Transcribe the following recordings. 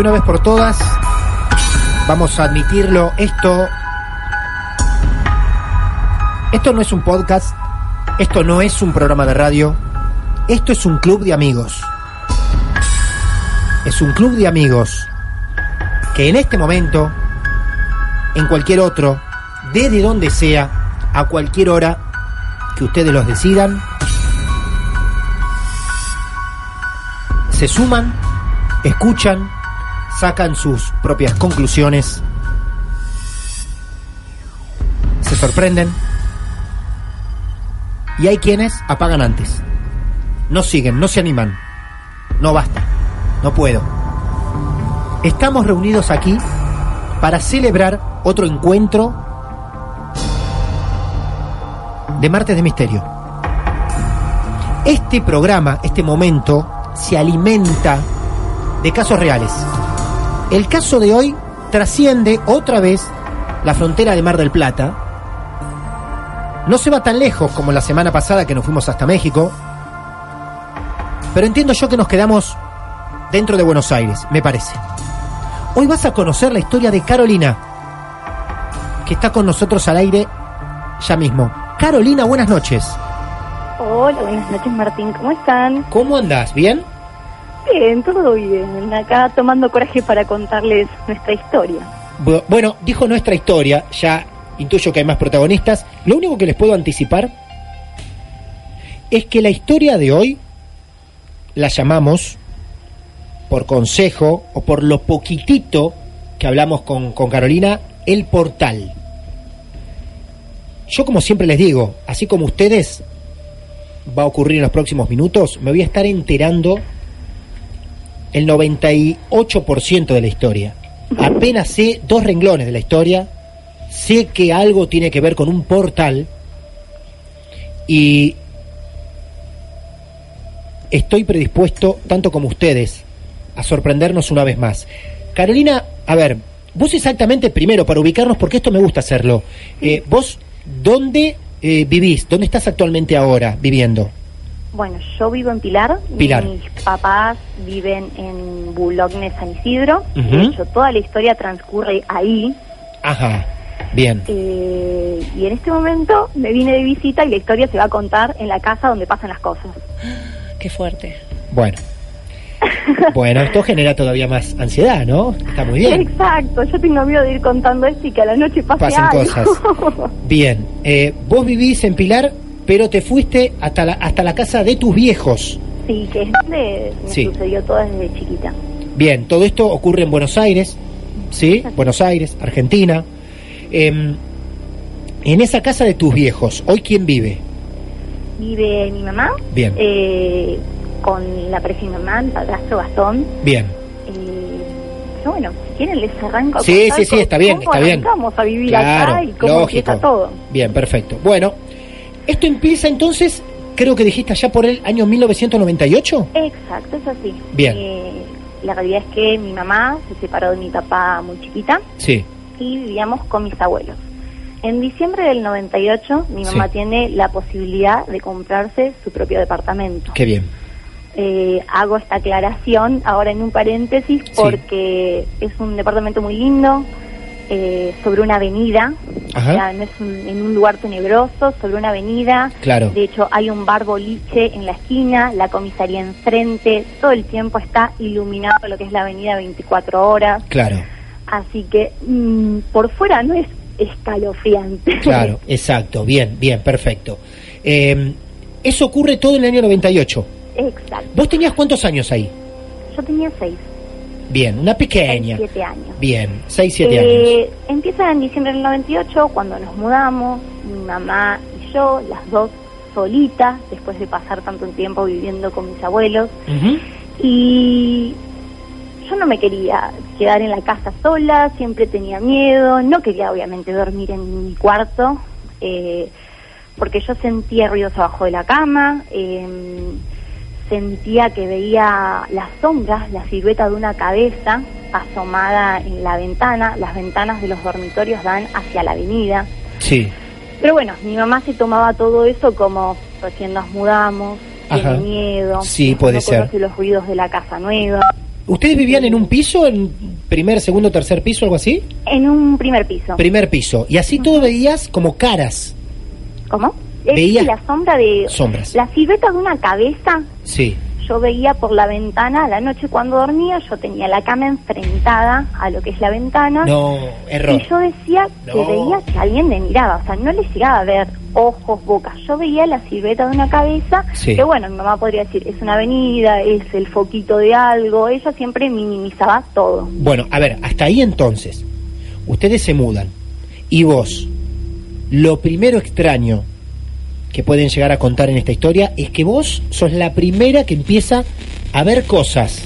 Una vez por todas, vamos a admitirlo, esto esto no es un podcast, esto no es un programa de radio, esto es un club de amigos. Es un club de amigos que en este momento, en cualquier otro, desde donde sea, a cualquier hora que ustedes los decidan, se suman, escuchan, sacan sus propias conclusiones, se sorprenden y hay quienes apagan antes. No siguen, no se animan. No basta, no puedo. Estamos reunidos aquí para celebrar otro encuentro de Martes de Misterio. Este programa, este momento, se alimenta de casos reales. El caso de hoy trasciende otra vez la frontera de Mar del Plata. No se va tan lejos como la semana pasada que nos fuimos hasta México. Pero entiendo yo que nos quedamos dentro de Buenos Aires, me parece. Hoy vas a conocer la historia de Carolina, que está con nosotros al aire ya mismo. Carolina, buenas noches. Hola, buenas noches Martín, ¿cómo están? ¿Cómo andás? ¿Bien? Bien, todo bien. Acá tomando coraje para contarles nuestra historia. Bu- Bueno, dijo nuestra historia, ya intuyo que hay más protagonistas. Lo único que les puedo anticipar es que la historia de hoy la llamamos, por consejo o por lo poquitito que hablamos con Carolina, el portal. Yo como siempre les digo, así como ustedes, va a ocurrir en los próximos minutos, me voy a estar enterando el 98% de la historia. Apenas sé dos renglones de la historia, sé que algo tiene que ver con un portal y estoy predispuesto, tanto como ustedes, a sorprendernos una vez más. Carolina, a ver, vos exactamente primero, para ubicarnos, porque esto me gusta hacerlo, eh, vos, ¿dónde eh, vivís? ¿Dónde estás actualmente ahora viviendo? Bueno, yo vivo en Pilar. Pilar. Mis papás viven en Bulogne, San Isidro. De hecho, toda la historia transcurre ahí. Ajá, bien. Eh, y en este momento me vine de visita y la historia se va a contar en la casa donde pasan las cosas. Qué fuerte. Bueno. Bueno, esto genera todavía más ansiedad, ¿no? Está muy bien. Exacto, yo tengo miedo de ir contando esto y que a la noche pase Pasen algo. cosas. Bien. Eh, vos vivís en Pilar, pero te fuiste hasta la, hasta la casa de tus viejos. sí, que es donde me Sí. sucedió todo desde chiquita. Bien, todo esto ocurre en Buenos Aires, ¿sí? Buenos Aires, Argentina. Em, en esa casa de tus viejos, ¿hoy quién vive? Vive mi mamá. Bien. eh, con la mi mamá, el padrastro Gastón. Bien, Eh, bueno, si quieren les arranco Sí, sí, sí, está bien, está bien. arrancamos a vivir Claro, acá y cómo lógico. empieza todo. Bien, perfecto. Bueno, esto empieza entonces, creo que dijiste allá por el año 1998. Exacto, es así. Bien. Eh, la realidad es que mi mamá se separó de mi papá muy chiquita Sí. y vivíamos con mis abuelos. En diciembre del 98 mi mamá Sí. tiene la posibilidad de comprarse su propio departamento. Qué bien. Eh, hago esta aclaración ahora en un paréntesis porque es un departamento muy lindo, eh, sobre una avenida, Ajá. o sea, no es un- en un lugar tenebroso, sobre una avenida. Claro. De hecho, hay un bar boliche en la esquina, la comisaría enfrente, todo el tiempo está iluminado lo que es la avenida 24 horas. Claro, Así que mm, por fuera no es escalofriante. claro, exacto. Bien, bien, perfecto. Eh, eso ocurre todo en el año 98. Exacto. ¿Vos tenías cuántos años ahí? Yo tenía seis, Bien, una pequeña. seis, siete años. Bien, 6, 7 años. Eh, Empieza en diciembre del 98, cuando nos mudamos, mi mamá y yo, las dos solitas, después de pasar tanto tiempo viviendo con mis abuelos. Y yo no me quería quedar en la casa sola, siempre tenía miedo, no quería obviamente dormir en mi cuarto, eh, porque yo sentía ruidos abajo de la cama, eh, sentía que veía las sombras, la silueta de una cabeza asomada en la ventana, las ventanas de los dormitorios dan hacia la avenida. Sí, Pero bueno, mi mamá se tomaba todo eso como recién nos mudamos, Ajá. tiene miedo, Sí, no puede ser. conoce los ruidos de la casa nueva. ¿Ustedes vivían en un piso, en primer, segundo, tercer piso, algo así? En un primer piso. Primer piso. Y así todo veías como caras. ¿Cómo? Es Veía- la sombra de... Sombras. La silueta de una cabeza, Sí. yo veía por la ventana a la noche cuando dormía, yo tenía la cama enfrentada a lo que es la ventana. No, error. Y yo decía que veía que alguien me miraba, o sea, no le llegaba a ver ojos, boca. Yo veía la silueta de una cabeza, Sí. que bueno, mi mamá podría decir, es una avenida, es el foquito de algo. Ella siempre minimizaba todo. Bueno, a ver, hasta ahí entonces. Ustedes se mudan. Y vos, lo primero extraño que pueden llegar a contar en esta historia es que vos sos la primera que empieza a ver cosas.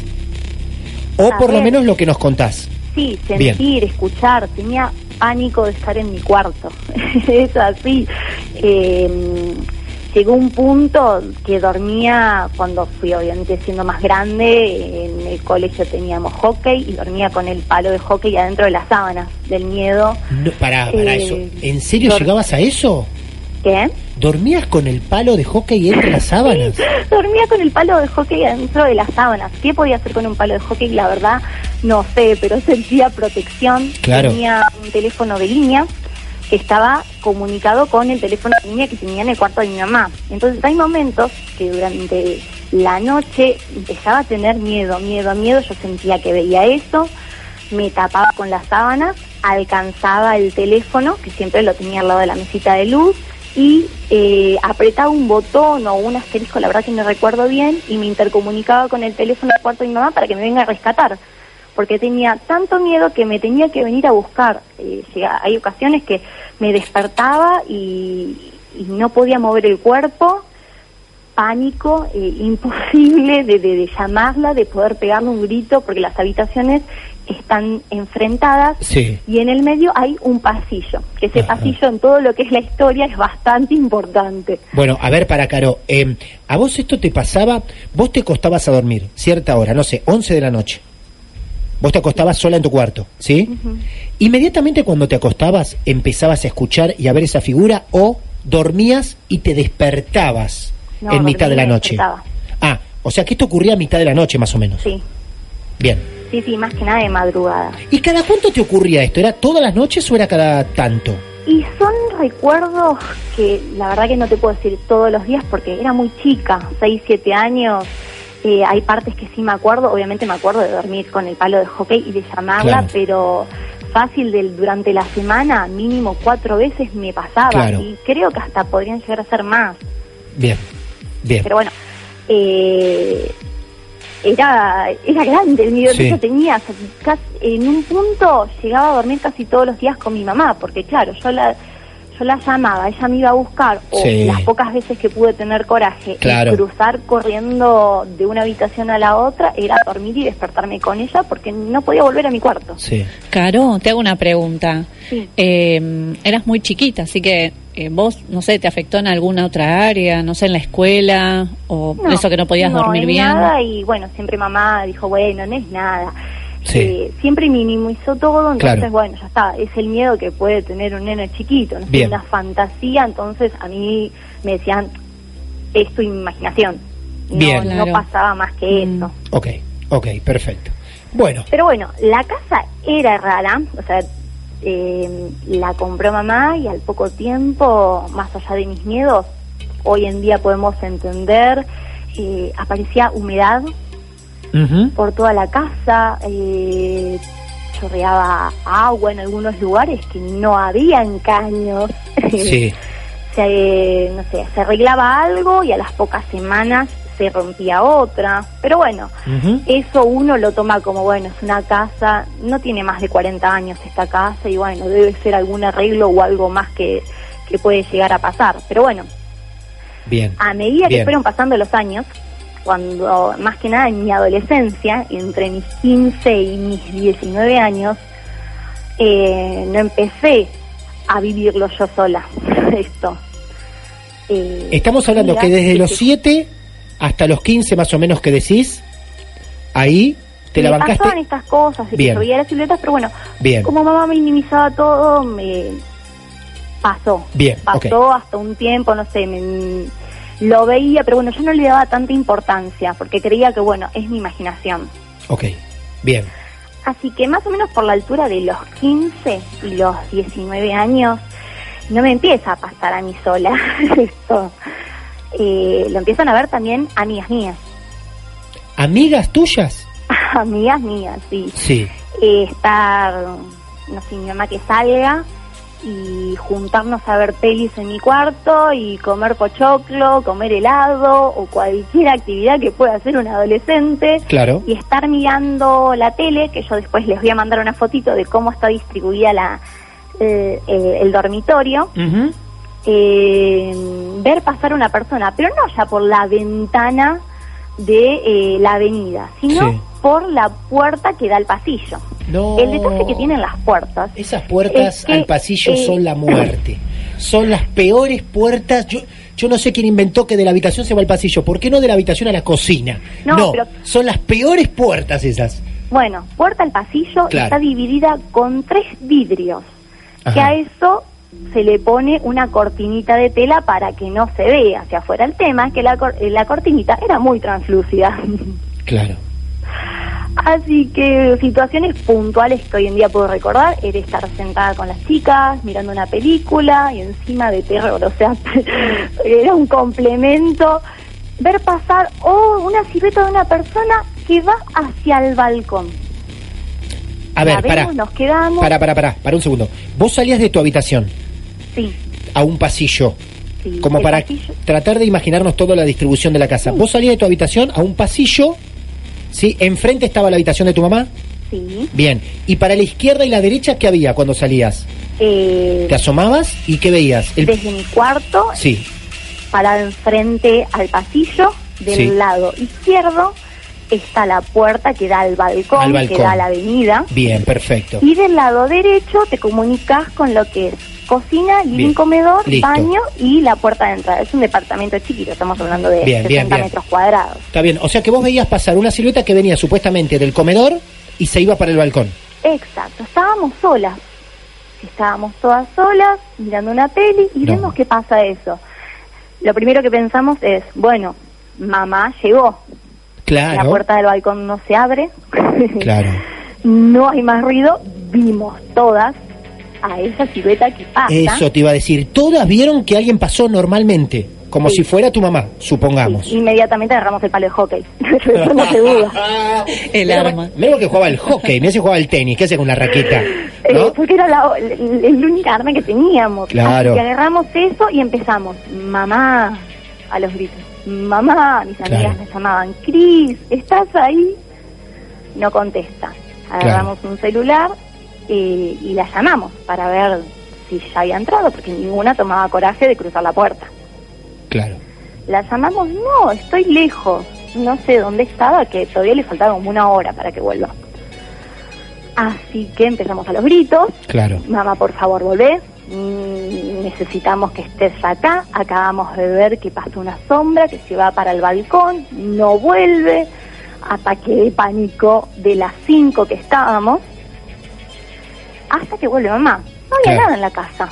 O A por lo menos lo que nos contás. Sí, Bien. sentir, escuchar, tenía pánico de estar en mi cuarto. es así. Eh, llegó un punto que dormía, cuando fui obviamente siendo más grande, en el colegio teníamos hockey y dormía con el palo de hockey adentro de las sábanas, del miedo. No, pará, pará, Eh, eso. ¿En serio llegabas a eso? ¿Qué? ¿Dormías con el palo de hockey entre las sábanas? Dormía con el palo de hockey adentro de las sábanas. ¿Qué podía hacer con un palo de hockey? La verdad, no sé, pero sentía protección. Claro. Tenía un teléfono de línea que estaba comunicado con el teléfono de línea que tenía en el cuarto de mi mamá. Entonces hay momentos que durante la noche empezaba a tener miedo, miedo, miedo. Yo sentía que veía eso, me tapaba con las sábanas, alcanzaba el teléfono, que siempre lo tenía al lado de la mesita de luz, y eh, apretaba un botón o un asterisco, la verdad que no recuerdo bien, y me intercomunicaba con el teléfono del cuarto de mi mamá para que me venga a rescatar, porque tenía tanto miedo que me tenía que venir a buscar. Eh, hay ocasiones que me despertaba y, y no podía mover el cuerpo, pánico, eh, imposible de, de- de llamarla, de poder pegarle un grito, porque las habitaciones están enfrentadas Sí. y en el medio hay un pasillo, que ese Ajá. pasillo en todo lo que es la historia es bastante importante. Bueno, a ver, para Caro, eh, ¿a vos esto te pasaba? Vos te acostabas a dormir, cierta hora, no sé, 11 de la noche. Vos te acostabas sola en tu cuarto, ¿sí? Inmediatamente cuando te acostabas empezabas a escuchar y a ver esa figura o dormías y te despertabas No, en mitad de la noche. Ah, o sea que esto ocurría a mitad de la noche más o menos. Sí, Bien. Sí, sí, más que nada de madrugada. ¿Y cada cuánto te ocurría esto? ¿Era todas las noches o era cada tanto? Y son recuerdos que la verdad que no te puedo decir todos los días porque era muy chica, 6, 7 años. Eh, hay partes que sí me acuerdo, obviamente me acuerdo de dormir con el palo de hockey y de llamarla, Claro. pero fácil del, durante la semana, mínimo cuatro veces me pasaba Claro. y creo que hasta podrían llegar a ser más. Bien, bien. Pero bueno, eh, era, era grande el miedo Sí. que yo tenía. O sea, casi- en un punto llegaba a dormir casi todos los días con mi mamá, porque claro, yo la yo la llamaba, ella me iba a buscar, o Sí. las pocas veces que pude tener coraje, Claro. y cruzar corriendo de una habitación a la otra, era dormir y despertarme con ella porque no podía volver a mi cuarto. Sí. Caro, te hago una pregunta. Sí. Eh, eras muy chiquita, así que eh, vos, no sé, ¿te afectó en alguna otra área? No sé, en la escuela, o No, eso que no podías dormir en bien. nada y bueno, siempre mamá dijo, bueno, no es nada. Sí. Eh, siempre minimizó todo, entonces Claro. bueno, ya está, es el miedo que puede tener un nene chiquito, no Bien. una fantasía, entonces a mí me decían, es tu imaginación. No, Bien. no Claro. pasaba más que Mm. eso. Ok, ok, perfecto. Bueno, Pero bueno, la casa era rara, o sea, eh, la compró mamá y al poco tiempo, más allá de mis miedos, hoy en día podemos entender, eh, aparecía humedad por toda la casa, eh, chorreaba agua en algunos lugares que no habían caños. sí, se, no sé, se arreglaba algo y a las pocas semanas se rompía otra. Pero bueno, eso uno lo toma como, bueno, es una casa, no tiene más de 40 años esta casa y bueno, debe ser algún arreglo o algo más que, que puede llegar a pasar. Pero bueno, bien. a medida que fueron pasando los años, cuando más que nada en mi adolescencia, entre mis 15 y mis 19 años, eh, no empecé a vivirlo yo sola, esto. Eh, Estamos hablando mira, que desde los sí. 7 hasta los 15 más o menos que decís, ahí te la me pasaban bancaste. estas cosas, de Bien. que veía las siluetas, pero bueno, Bien, como mamá minimizaba todo, me pasó. Bien, Pasó hasta un tiempo, no sé, me- lo veía, pero bueno, yo no le daba tanta importancia, porque creía que, bueno, es mi imaginación. ok, bien. Así que más o menos por la altura de los 15 y los 19 años, no me empieza a pasar a mí sola esto. Eh, lo empiezan a ver también amigas mías, ¿Amigas tuyas? amigas mías, sí. Sí, Eh, estar, no sé, mi mamá que salga y juntarnos a ver pelis en mi cuarto y comer pochoclo, comer helado o cualquier actividad que pueda hacer un adolescente claro. y estar mirando la tele, que yo después les voy a mandar una fotito de cómo está distribuida la, eh, eh, el dormitorio, Ujú, eh, ver pasar una persona, pero no ya por la ventana de eh, la avenida, sino Sí. por la puerta que da al pasillo. No. El detalle que tienen las puertas. Esas puertas Es que, al pasillo eh, son la muerte. Son las peores puertas. Yo, yo no sé quién inventó que de la habitación se va al pasillo. ¿Por qué no de la habitación a la cocina? No, pero- son las peores puertas esas. Bueno, puerta al pasillo Claro. está dividida con tres vidrios, que Ajá. a eso se le pone una cortinita de tela para que no se vea hacia afuera. El tema es que la, eh, la cortinita era muy translúcida. Claro. Así que situaciones puntuales que hoy en día puedo recordar era estar sentada con las chicas, mirando una película y encima de terror, o sea, era un complemento. Ver pasar o una silueta de una persona que va hacia el balcón. A ver, para. nos quedamos. Para, para, para, para un segundo. Vos salías de tu habitación Sí, a un pasillo, sí. como para pasillo- tratar de imaginarnos toda la distribución de la casa. Vos salías de tu habitación a un pasillo, ¿sí? Enfrente estaba la habitación de tu mamá. Sí. Bien. Y para la izquierda y la derecha, ¿qué había cuando salías? Eh, ¿Te asomabas y qué veías? El- desde mi cuarto, Sí, parada enfrente al pasillo, del lado izquierdo está la puerta que da al balcón, Al balcón. que da a la avenida. bien, perfecto. Y del lado derecho te comunicas con lo que es cocina, living, comedor, Listo. baño y la puerta de entrada. Es un departamento chiquito, estamos hablando de Bien, 60 bien, bien. metros cuadrados. Está bien. O sea que vos veías pasar una silueta que venía supuestamente del comedor y se iba para el balcón. Exacto, estábamos solas. Estábamos todas solas, mirando una peli y No. vemos que pasa eso. Lo primero que pensamos es, bueno, mamá llegó, la puerta del balcón no se abre, Claro. no hay más ruido, vimos todas a esa silueta que pasa. Eso te iba a decir. Todas vieron que alguien pasó normalmente, como Sí. si fuera tu mamá, supongamos. Sí, inmediatamente agarramos el palo de hockey. Eso no se duda. El Menos arma. menos que jugaba el hockey, me hace jugaba el tenis, ¿qué hace con la raqueta? Eh, ¿No? porque era la, el, el única arma que teníamos. Claro. Así que agarramos eso y empezamos. Mamá, a los gritos. Mamá, mis amigas me llamaban. Cris, ¿estás ahí? No contesta. Agarramos un celular eh, y la llamamos para ver si ya había entrado, porque ninguna tomaba coraje de cruzar la puerta. Claro. La llamamos, no, estoy lejos, no sé dónde estaba, que todavía le faltaba como una hora para que vuelva. Así que empezamos a los gritos, Claro. mamá, por favor, volvé, necesitamos que estés acá, acabamos de ver que pasó una sombra que se va para el balcón, no vuelve, ataque de pánico de las cinco que estábamos, hasta que vuelve mamá. No había nada en la casa.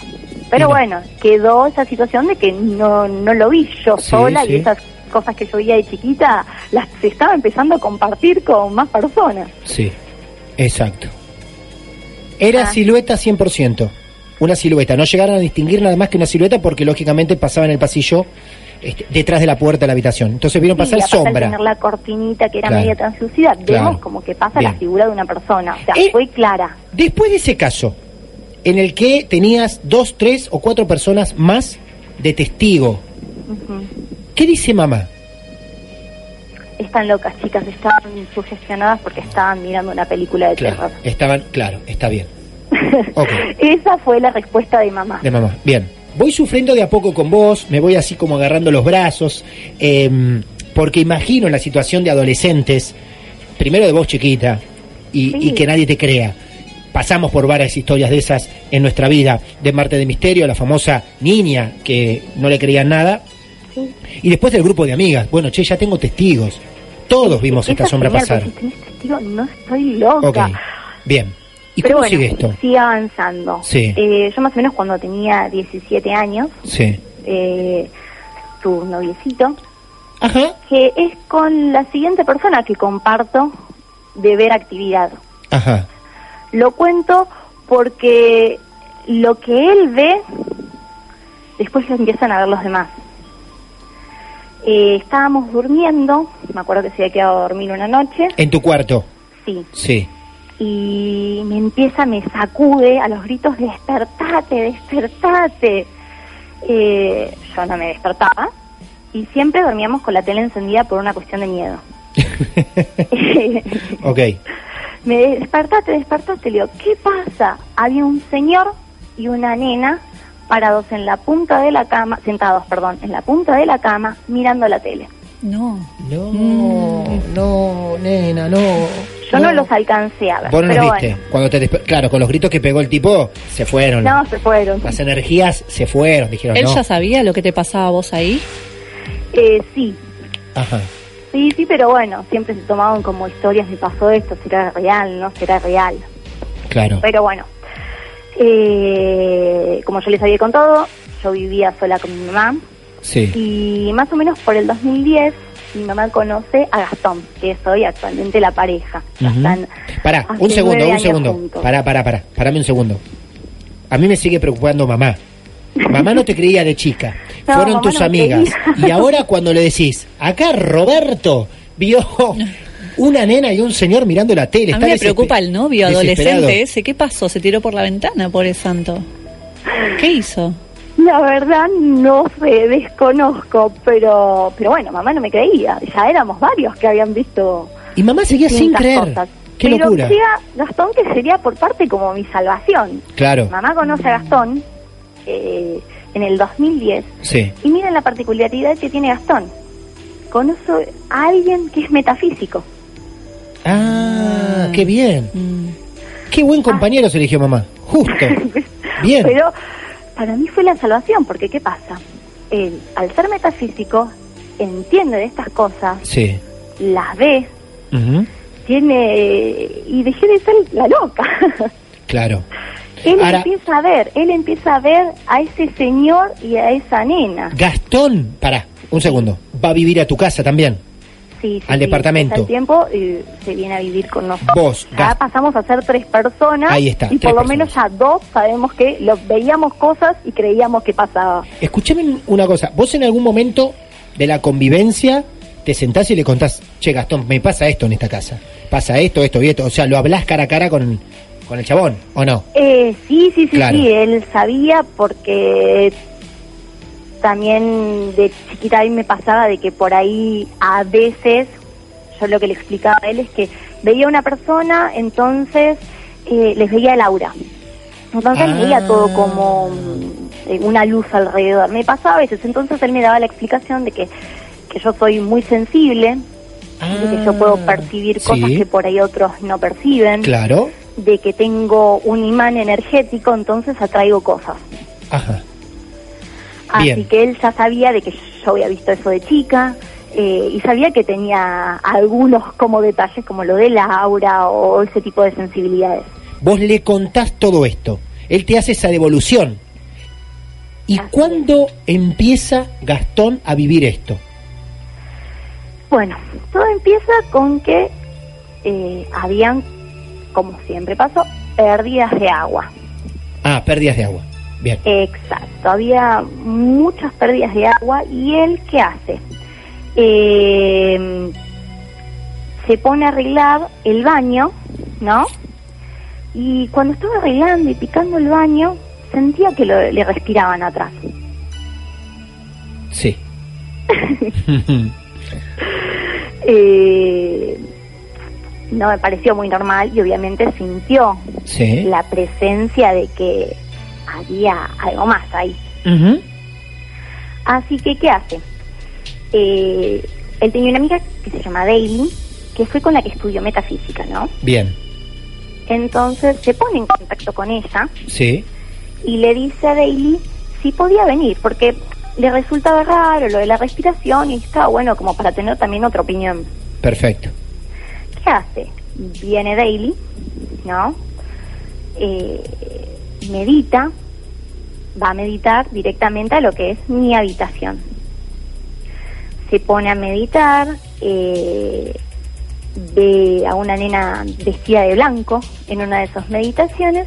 Pero bueno, quedó esa situación de que no, no lo vi yo Sí, sola sí. y esas cosas que yo veía de chiquita las se estaba empezando a compartir con más personas. Sí, exacto. Era Ah. silueta 100%. Una silueta. No llegaron a distinguir nada más que una silueta porque lógicamente pasaba en el pasillo este, detrás de la puerta de la habitación. Entonces vieron pasar sombra. tener la cortinita que era Claro. media translúcida, Claro. vemos como que pasa Bien. la figura de una persona. O sea, Eh, fue clara. Después de ese caso, en el que tenías dos, tres o cuatro personas más de testigo. ¿qué dice mamá? Están locas, chicas, estaban sugestionadas porque estaban mirando una película de Claro, terror. estaban, claro, está bien. Esa fue la respuesta de mamá. De mamá. Bien. Voy sufriendo de a poco con vos, me voy así como agarrando los brazos, em, porque imagino la situación de adolescentes, primero de vos chiquita, y, Sí. y que nadie te crea. Pasamos por varias historias de esas en nuestra vida, de Marte de Misterio, la famosa niña que no le creían nada, Sí. y después del grupo de amigas, bueno, che, ya tengo testigos, todos vimos esta sombra pasar. testigo, no estoy loca. Ok, bien. ¿Y Pero cómo bueno, sigue esto? sigue avanzando. Sí. Eh, yo más o menos cuando tenía 17 años, Sí. eh, tu noviecito, Ajá, que es con la siguiente persona que comparto de ver actividad. ajá. Lo cuento porque lo que él ve, después lo empiezan a ver los demás. Eh, estábamos durmiendo, me acuerdo que se había quedado a dormir una noche, En tu cuarto, sí, sí. Y me empieza, me sacude a los gritos, despertate, despertate. Eh, yo no me despertaba y siempre dormíamos con la tele encendida por una cuestión de miedo. Ok. me de- despertate, despertate, le digo, ¿qué pasa? Había un señor y una nena parados en la punta de la cama, sentados, perdón, en la punta de la cama mirando la tele. No. No, no, nena, no. Yo no, los alcancé a ver, Vos no pero los viste. Cuando te claro, con los gritos que pegó el tipo, se fueron. bueno, no, se fueron. Las energías se fueron, dijeron ¿Él no. ya sabía lo que te pasaba a vos ahí? Eh, sí, Ajá. Sí, sí, pero bueno, siempre se tomaban como historias, me pasó esto, será real, no será real. Claro. Pero bueno, eh, como yo les había contado, yo vivía sola con mi mamá Sí. y más o menos por el 2010 mi mamá conoce a Gastón, que es hoy actualmente la pareja. Están Pará, un segundo, un segundo. juntos. Pará, pará, pará. Parame un segundo. A mí me sigue preocupando mamá. Mamá no te creía de chica. No, Fueron tus no amigas. Y ahora cuando le decís, acá Roberto vio una nena y un señor mirando la tele. A está mí me preocupa el novio adolescente ese. ¿Qué pasó? ¿Se tiró por la ventana, por el santo? ¿Qué hizo? La verdad no sé, desconozco, pero pero bueno, mamá no me creía. Ya éramos varios que habían visto Y mamá seguía sin creer. cosas. Qué pero locura. llega Gastón que sería por parte como mi salvación. Claro. Mamá conoce a Gastón eh, en el 2010 Sí. y miren la particularidad que tiene Gastón. Conoce a alguien que es metafísico. Ah, qué bien. Mm. Qué buen compañero se eligió mamá. Justo. Bien. Pero para mí fue la salvación, porque ¿qué pasa? Él, al ser metafísico, entiende de estas cosas, Sí. las ve, tiene... y dejé de ser la loca. Claro. él Ahora- empieza a ver, él empieza a ver a ese señor y a esa nena. Gastón, pará, un segundo. Va a vivir a tu casa también. Sí, sí, Al sí, departamento. el tiempo y se viene a vivir con nosotros. Vos, ya pasamos a ser tres personas. Ahí está, Y por lo menos ya dos sabemos que lo, veíamos cosas y creíamos que pasaba. Escúchame una cosa. Vos en algún momento de la convivencia te sentás y le contás, che, Gastón, me pasa esto en esta casa. Pasa esto, esto y esto. O sea, lo hablás cara a cara con, con el chabón, ¿o no? Eh, sí, sí, sí, Claro. sí, él sabía porque también de chiquita a mí me pasaba de que por ahí a veces, yo lo que le explicaba a él es que veía una persona, entonces eh, les veía el aura. Entonces Ah. veía todo como mm, eh, una luz alrededor. Me pasaba a veces, entonces él me daba la explicación de que, que yo soy muy sensible, de que yo puedo percibir cosas Ah, sí. que por ahí otros no perciben, Claro. de que tengo un imán energético, entonces atraigo cosas. Ajá. Así que él ya sabía de que yo había visto eso de chica eh, y sabía que tenía algunos como detalles como lo del aura o ese tipo de sensibilidades. Vos le contás todo esto. Él te hace esa devolución. ¿Y Así cuándo empieza Gastón a vivir esto? Bueno, todo empieza con que eh, habían, como siempre pasó, pérdidas de agua. Ah, pérdidas de agua. Bien. Exacto, había muchas pérdidas de agua y él qué hace? Eh, se pone a arreglar el baño, ¿no? Y cuando estaba arreglando y picando el baño, sentía que lo- le respiraban atrás. Sí. Eh, no me pareció muy normal y obviamente sintió sí. la presencia de que había algo más ahí. Así que, ¿qué hace? Eh, él tenía una amiga que se llama Daily, que fue con la que estudió metafísica, ¿no? Bien. Entonces se pone en contacto con ella Sí. y le dice a Daily si podía venir, porque le resultaba raro lo de la respiración y estaba bueno como para tener también otra opinión. Perfecto. ¿Qué hace? Viene Daily, ¿no? Eh, medita, va a meditar directamente a lo que es mi habitación. Se pone a meditar, eh, ve a una nena vestida de blanco en una de esas meditaciones,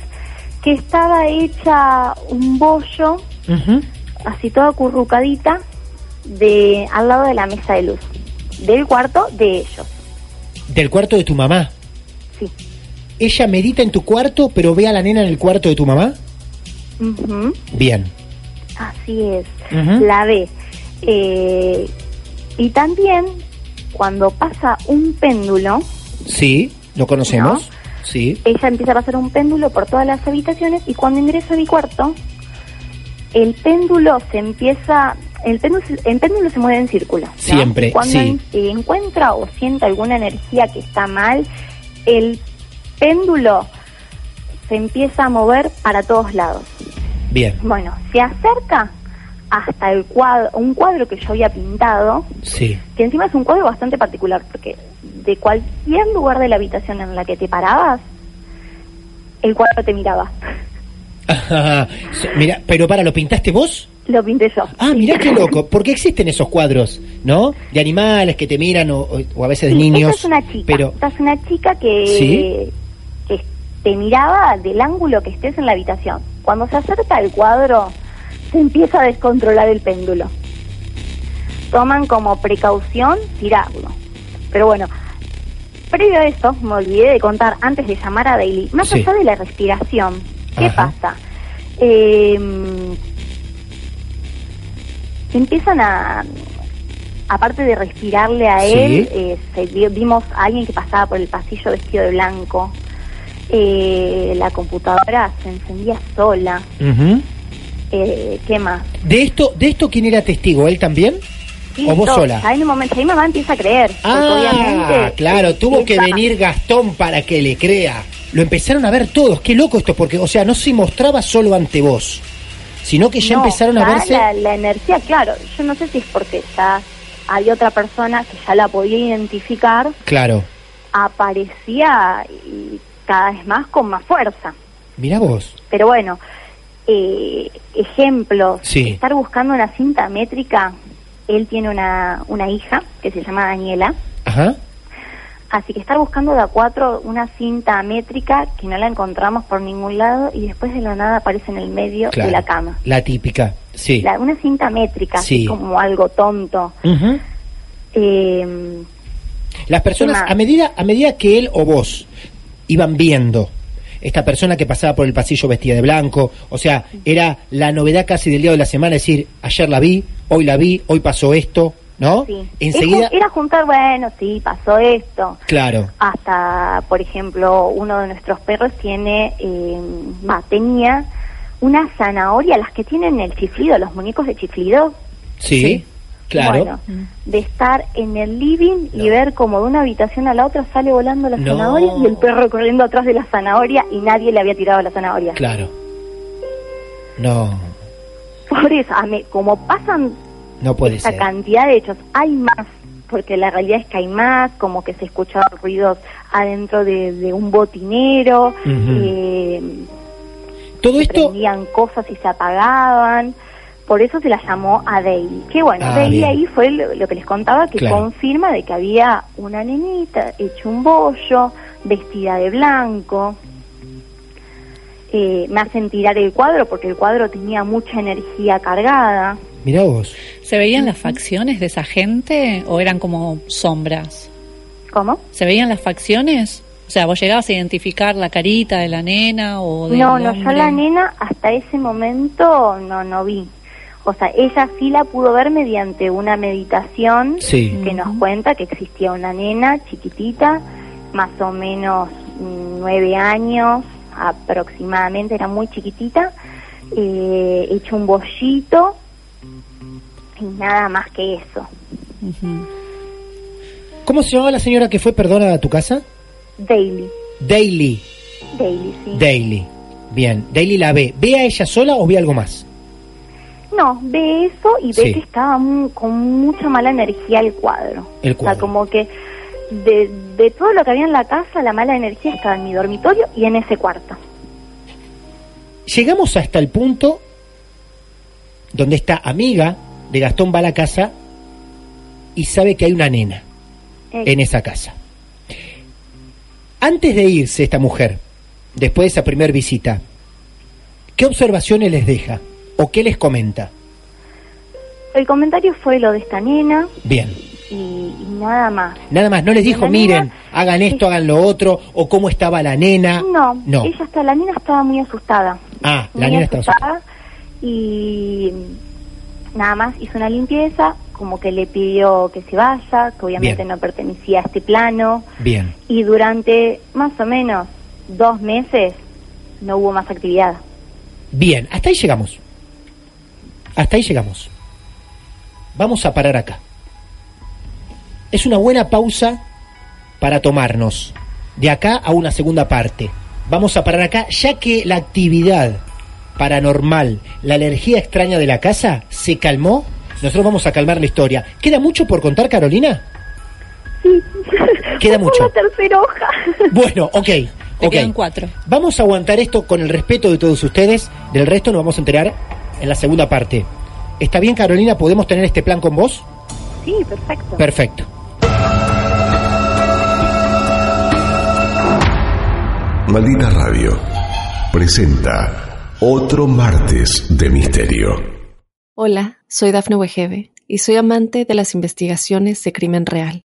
que estaba hecha un bollo, así toda currucadita, de, al lado de la mesa de luz, del cuarto de ellos. Del cuarto de tu mamá. Sí. Ella medita en tu cuarto, pero ve a la nena en el cuarto de tu mamá. Bien. Así es, la ve. Eh, y también cuando pasa un péndulo, Sí, lo conocemos. Sí. ella empieza a pasar un péndulo por todas las habitaciones y cuando ingresa a mi cuarto, el péndulo se empieza, el péndulo, se- el péndulo se mueve en círculo. ¿no? Siempre, Cuando sí. en- encuentra o siente alguna energía que está mal, el péndulo se empieza a mover para todos lados. Bien. Bueno, se acerca hasta el cuadro, un cuadro que yo había pintado, Sí. que encima es un cuadro bastante particular, porque de cualquier lugar de la habitación en la que te parabas, el cuadro te miraba. mira, pero para, ¿lo pintaste vos? Lo pinté yo. Ah, mirá qué loco, porque existen esos cuadros, ¿no? De animales que te miran o, o- o a veces de Sí, niños. Esta es una chica. Pero, Esta es una chica que, ¿Sí? Te miraba del ángulo que estés en la habitación. Cuando se acerca el cuadro, se empieza a descontrolar el péndulo. Toman como precaución tirarlo. Pero bueno, previo a eso, me olvidé de contar antes de llamar a Daily, más Sí. allá de la respiración, ¿qué Ajá. pasa? Eh, empiezan a, aparte de respirarle a Sí. él, eh, se vi- vimos a alguien que pasaba por el pasillo vestido de blanco. Eh, la computadora se encendía sola. Eh, ¿Qué más? ¿De esto, ¿De esto quién era testigo? ¿Él también? Sí, ¿O vos todo. sola? Ya en un momento, ahí mamá empieza a creer. Ah, obviamente, claro, tuvo que venir Gastón para que le crea. Lo empezaron a ver todos, qué loco esto, porque, o sea, no se mostraba solo ante vos, sino que ya No, empezaron a verse. La, la energía, claro, yo no sé si es porque ya había otra persona que ya la podía identificar, Claro, aparecía y cada vez más con más fuerza. mira vos. Pero bueno, eh, ejemplos, Sí. estar buscando una cinta métrica, él tiene una, una hija que se llama Daniela, Ajá. así que estar buscando de a cuatro una cinta métrica que no la encontramos por ningún lado y después de la nada aparece en el medio Claro. de la cama. La típica, sí. La- una cinta métrica, Sí. así como algo tonto. Eh, Las personas, a medida, a medida que él o vos iban viendo esta persona que pasaba por el pasillo vestida de blanco, o sea, era la novedad casi del día de la semana, es decir, ayer la vi, hoy la vi, hoy pasó esto, ¿no? Sí. Enseguida, Era, juntar, bueno, sí, pasó esto. claro, Hasta, por ejemplo, uno de nuestros perros tiene, eh, tenía una zanahoria, las que tienen el chiflido, los muñecos de chiflido. sí, Sí. Claro. Bueno, de estar en el living No. y ver como de una habitación a la otra sale volando la No. zanahoria y el perro corriendo atrás de la zanahoria y nadie le había tirado la zanahoria. Claro. No, Por eso, a mí, como pasan no puede esta ser. cantidad de hechos, hay más, porque la realidad es que hay más, como que se escuchaban ruidos adentro de, de un botinero, eh, Todo se esto, prendían cosas y se apagaban. Por eso se la llamó a Daily. Que bueno, Ah, ahí fue lo, lo que les contaba, que Claro. confirma de que había una nenita hecho un bollo, vestida de blanco. Eh, me hacen tirar el cuadro porque el cuadro tenía mucha energía cargada. mirá vos, ¿Se veían las facciones de esa gente o eran como sombras? ¿Cómo? ¿Se veían las facciones? O sea, vos llegabas a identificar la carita de la nena o del No, no, yo la nena hasta ese momento no, no vi. O sea, ella sí la pudo ver mediante una meditación Sí. que nos cuenta que existía una nena chiquitita, más o menos mm, nueve años aproximadamente, era muy chiquitita, eh, hecho un bollito y nada más que eso. ¿cómo se llamaba la señora que fue, perdona, a tu casa? Daily, Daily, Daily, sí. Daily. Bien, Daily la ve. ¿Ve a ella sola o ve algo más? No, ve eso y ve Sí. que estaba mu- con mucha mala energía el cuadro. El O sea, como que de, de todo lo que había en la casa, la mala energía estaba en mi dormitorio y en ese cuarto. Llegamos hasta el punto donde esta amiga de Gastón va a la casa y sabe que hay una nena en esa casa. Antes de irse esta mujer, después de esa primera visita, ¿qué observaciones les deja o qué les comenta? El comentario fue lo de esta nena Bien, y, y nada más. nada más, no les dijo, nena- miren, hagan esto, hagan lo otro, o cómo estaba la nena. No, no. ella está, la nena estaba muy asustada. Ah, la nena estaba asustada. y nada más hizo una limpieza, como que le pidió que se vaya, que obviamente Bien. no pertenecía a este plano. Bien, y durante más o menos dos meses no hubo más actividad. bien, hasta ahí llegamos. Hasta ahí llegamos. Vamos a parar acá. Es una buena pausa para tomarnos de acá a una segunda parte. Vamos a parar acá, ya que la actividad paranormal, la energía extraña de la casa se calmó. Nosotros vamos a calmar la historia. ¿Queda mucho por contar, Carolina? Sí, Queda mucho. la tercera hoja. Bueno, ok. Te ok. quedan cuatro. Vamos a aguantar esto con el respeto de todos ustedes. Del resto nos vamos a enterar en la segunda parte. ¿Está bien, Carolina? ¿Podemos tener este plan con vos? Sí, perfecto. Perfecto. Maldita Radio presenta otro martes de misterio. Hola, soy Dafne Wegebe y soy amante de las investigaciones de crimen real.